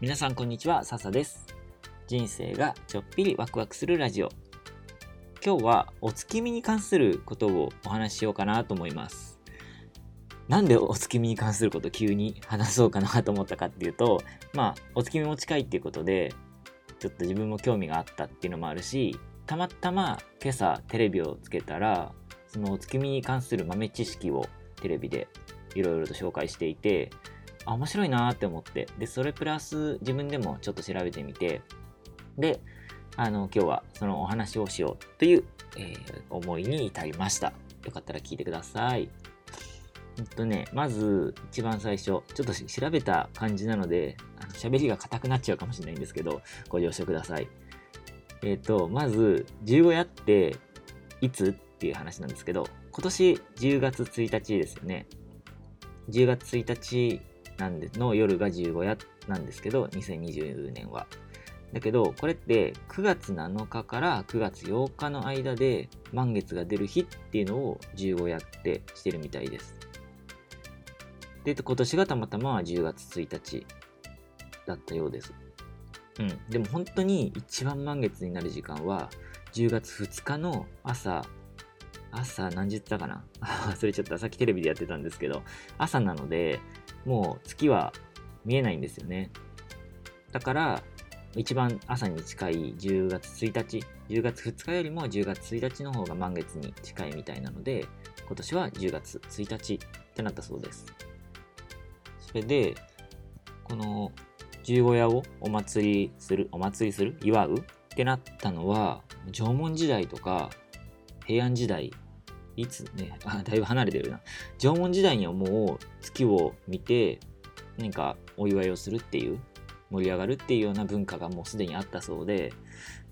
皆さんこんにちは、笹です。人生がちょっぴりワクワクするラジオ。今日はお月見に関することをお話ししようかなと思います。なんでお月見に関すること急に話そうかなと思ったかっていうと、まあ、お月見も近いっていうことで、ちょっと自分も興味があったっていうのもあるし、たまたま今朝テレビをつけたら、そのお月見に関する豆知識をテレビでいろいろと紹介していて、面白いなって思って、で、それプラス自分でもちょっと調べてみて、で、あの、今日はそのお話をしようという、えー思いに至りました。よかったら聞いてください。えっとね、まず一番最初、ちょっと調べた感じなので、あの喋りが硬くなっちゃうかもしれないんですけど、ご了承ください。えっと、まず、十五夜っていつっていう話なんですけど、今年10月1日ですよね。10月1日なんでの夜が十五夜なんですけど、2020年は。だけど、これって9月7日から9月8日の間で満月が出る日っていうのを十五夜ってしてるみたいです。で、今年がたまたま10月1日だったようです。うん。でも本当に一番満月になる時間は10月2日の朝、朝何時って言ったかな？忘れちゃった。さっきテレビでやってたんですけど、朝なので、もう月は見えないんですよね。だから、一番朝に近い10月1日、10月2日よりも10月1日の方が満月に近いみたいなので、今年は10月1日ってなったそうです。それで、この十五夜をお祭りする、お祭りする、祝うってなったのは、縄文時代とか平安時代、いつね、あ、だいぶ離れてるな。縄文時代にはもう月を見て、何かお祝いをするっていう、盛り上がるっていうような文化がもうすでにあったそうで、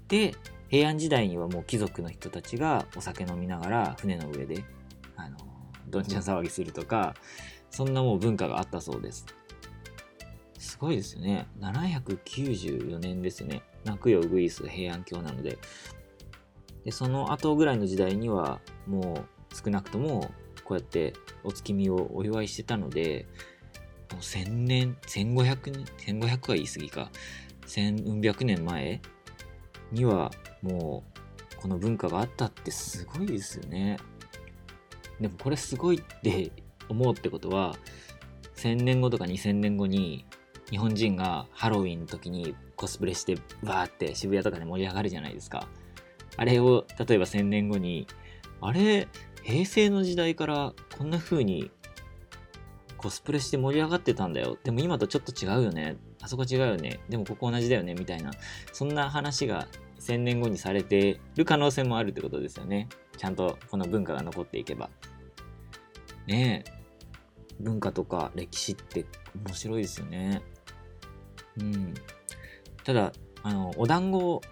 で、平安時代にはもう貴族の人たちがお酒飲みながら船の上で、あの、どんちゃん騒ぎするとか、そんなもう文化があったそうです。すごいですよね。794年ですね。泣くよウグイス平安京なので。で、その後ぐらいの時代には、もう少なくともこうやってお月見をお祝いしてたので、もう1000年、1500年、1500は言い過ぎか。千うん百年前にはもうこの文化があったってすごいですよね。でもこれすごいって 思うってことは、1000年後とか2000年後に日本人がハロウィンの時にコスプレしてバーって渋谷とかで盛り上がるじゃないですか。あれを例えば1000年後に、あれ、平成の時代からこんな風にコスプレして盛り上がってたんだよ。でも今とちょっと違うよね。あそこ違うよね。でもここ同じだよね。みたいな。そんな話が1000年後にされてる可能性もあるってことですよね。ちゃんとこの文化が残っていけば。ねえ。文化とか歴史って面白いですよね。うん。ただ、あの、お団子を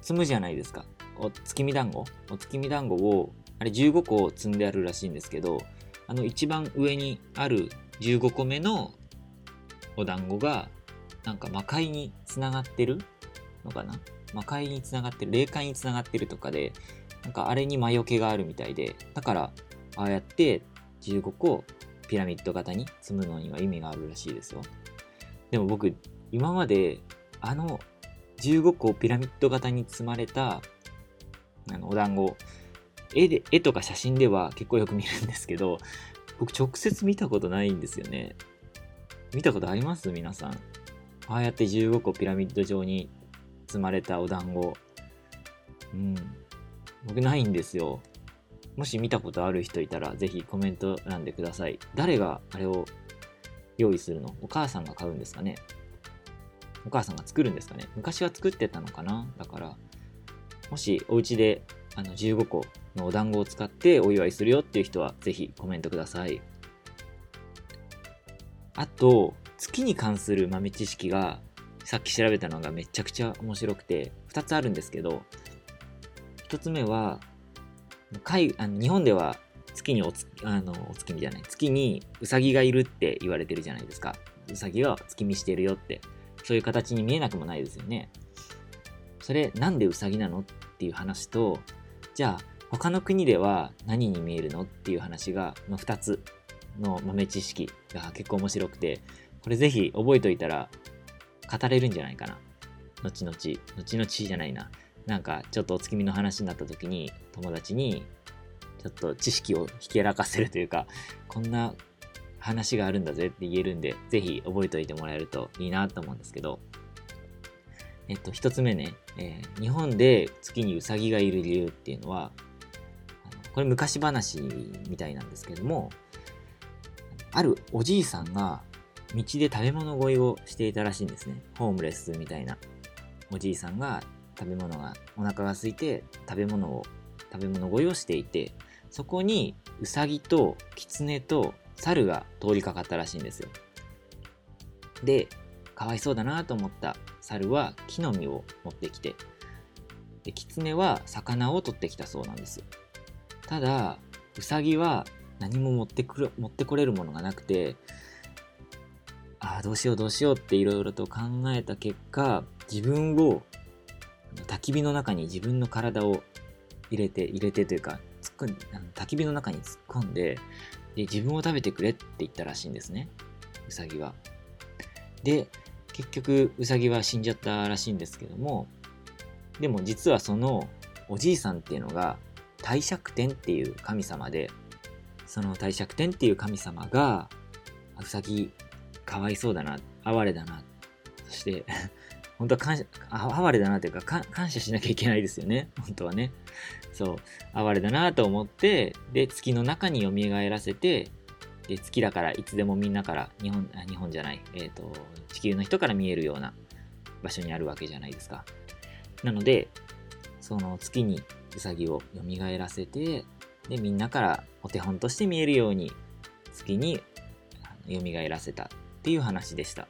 積むじゃないですか。お月見団子？お月見団子を、あれ15個積んであるらしいんですけど、あの一番上にある15個目のお団子が、なんか魔界につながってるのかな？魔界につながってる、霊界につながってるとかで、なんかあれに魔除けがあるみたいで、だから、ああやって15個ピラミッド型に積むのには意味があるらしいですよ。でも僕、今まであの15個ピラミッド型に積まれたあのお団子、絵で、絵とか写真では結構よく見るんですけど、僕直接見たことないんですよね。見たことあります？皆さん。ああやって15個ピラミッド状に積まれたお団子。うん。僕ないんですよ。もし見たことある人いたら、ぜひコメント欄でください。誰があれを用意するの？お母さんが買うんですかね？お母さんが作るんですかね？昔は作ってたのかな？だから、もしお家であの15個のお団子を使ってお祝いするよっていう人は、ぜひコメントください。あと、月に関する豆知識が、さっき調べたのがめちゃくちゃ面白くて、2つあるんですけど、1つ目は、海あの日本では月におつあのお月見じゃない月にウサギがいるって言われてるじゃないですかウサギが月見してるよってそういう形に見えなくもないですよねそれなんでウサギなの？っていう話とじゃあ他の国では何に見えるの？っていう話がの2つの豆知識が結構面白くてこれぜひ覚えといたら語れるんじゃないかな。後々、後々じゃないな。なんかちょっとお月見の話になった時に友達にちょっと知識をひけらかせるというか、こんな話があるんだぜって言えるんで、ぜひ覚えておいてもらえるといいなと思うんですけど、えっと、一つ目ね、えー、日本で月にウサギがいる理由っていうのは、これ昔話みたいなんですけども、あるおじいさんが道で食べ物乞いをしていたらしいんですね。ホームレスみたいなおじいさんが食べ物が、お腹が空いて食べ物を、食べ物乞いをしていて、そこにウサギとキツネと猿が通りかかったらしいんですよ。で、かわいそうだなと思った猿は木の実を持ってきて、で、キツネは魚を取ってきたそうなんです。ただ、ウサギは何も持ってくる、持ってこれるものがなくて、ああ、どうしようどうしようっていろいろと考えた結果、自分を焚き火の中に自分の体を入れて、入れてというか、突っ込んあの焚き火の中に突っ込んでで、自分を食べてくれって言ったらしいんですね。うさぎは。で、結局、うさぎは死んじゃったらしいんですけども、でも実はそのおじいさんっていうのが、帝釈天っていう神様で、その帝釈天っていう神様が、うさぎかわいそうだな、哀れだな、そして 本当は感謝、哀れだなというか感謝しなきゃいけないですよね。本当はね。そう、哀れだなと思って、で、月の中に蘇らせて、で、月だからいつでもみんなから、日本、日本じゃない、え、ー、と、地球の人から見えるような場所にあるわけじゃないですか。なので、その月にうさぎを蘇らせて、で、みんなからお手本として見えるように月に蘇らせたっていう話でした。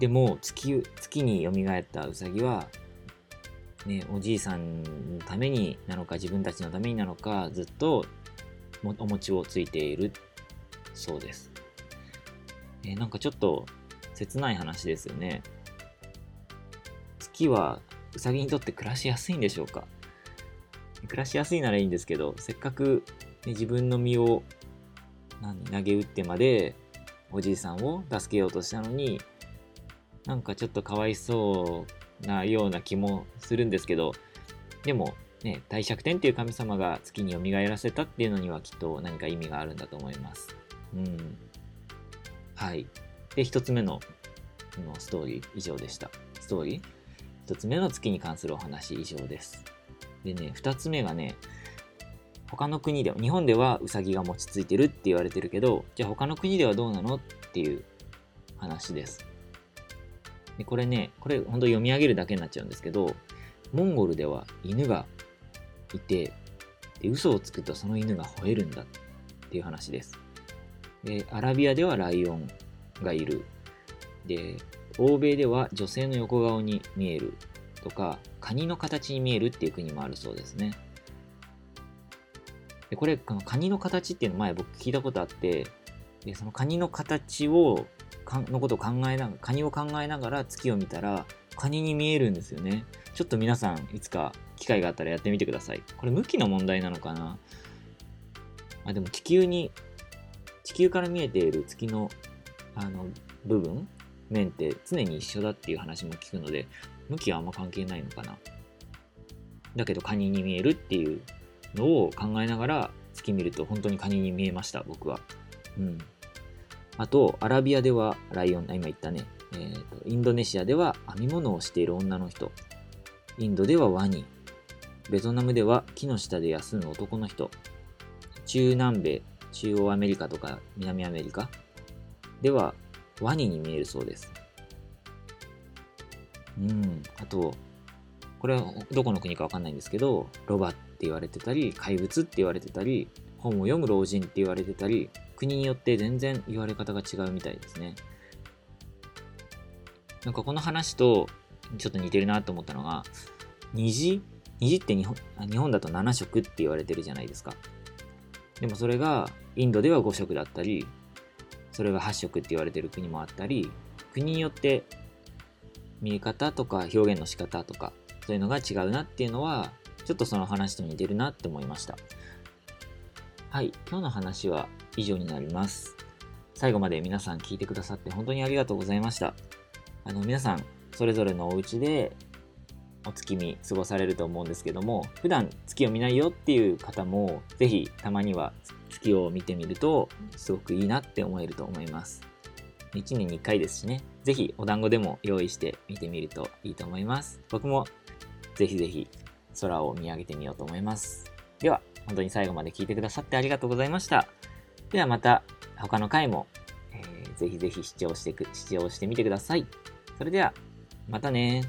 でも月月に蘇ったウサギは、ね、おじいさんのためになのか自分たちのためになのかずっとお餅をついているそうです。えー、なんかちょっと切ない話ですよね。月はウサギにとって暮らしやすいんでしょうか？暮らしやすいならいいんですけど、せっかく、ね、自分の身を何投げ打ってまでおじいさんを助けようとしたのになんかちょっとかわいそうなような気もするんですけど、でもね、帝釈天っていう神様が月に蘇らせたっていうのにはきっと何か意味があるんだと思います。うん。はい。で、一つ目ののストーリー以上でした。ストーリー？一つ目の月に関するお話以上です。でね、二つ目がね、他の国では、日本ではウサギが餅ついてるって言われてるけど、じゃあ他の国ではどうなのっていう話です。でこれね、これ本当読み上げるだけになっちゃうんですけど、モンゴルでは犬がいて、で嘘をつくとその犬が吠えるんだっていう話です。で、アラビアではライオンがいる。で、欧米では女性の横顔に見えるとか、カニの形に見えるっていう国もあるそうですね。で、これ、このカニの形っていうの前僕聞いたことあって、で、そのカニの形をかのことを考えながら、カニを考えながら月を見たら、カニに見えるんですよね。ちょっと皆さん、いつか機会があったらやってみてください。これ向きの問題なのかな？あ、でも地球に、地球から見えている月の、あの、部分、面って常に一緒だっていう話も聞くので、向きはあんま関係ないのかな？だけどカニに見えるっていうのを考えながら月見ると本当にカニに見えました、僕は。うん。あと、アラビアではライオン、今言ったね、えーと、インドネシアでは編み物をしている女の人、インドではワニ、ベトナムでは木の下で休む男の人、中南米、中央アメリカとか南アメリカではワニに見えるそうです。うん、あと、これはどこの国かわかんないんですけど、ロバって言われてたり、怪物って言われてたり、本を読む老人って言われてたり、国によって全然言われ方が違うみたいですね。なんかこの話とちょっと似てるなと思ったのが、虹？虹って日本日本だと7色って言われてるじゃないですか。でもそれがインドでは5色だったり、それが8色って言われてる国もあったり、国によって見え方とか表現の仕方とか、そういうのが違うなっていうのは、ちょっとその話と似てるなって思いました。はい、今日の話は以上になります。最後まで皆さん聞いてくださって本当にありがとうございました。あの皆さんそれぞれのお家でお月見過ごされると思うんですけども普段月を見ないよっていう方も是非たまには月を見てみるとすごくいいなって思えると思います。1年に1回ですしね。是非お団子でも用意して見てみるといいと思います。僕もぜひぜひ空を見上げてみようと思います。では本当に最後まで聞いてくださってありがとうございました。ではまた他の回も、えー、ぜひぜひ視聴してく視聴してみてください。それではまたね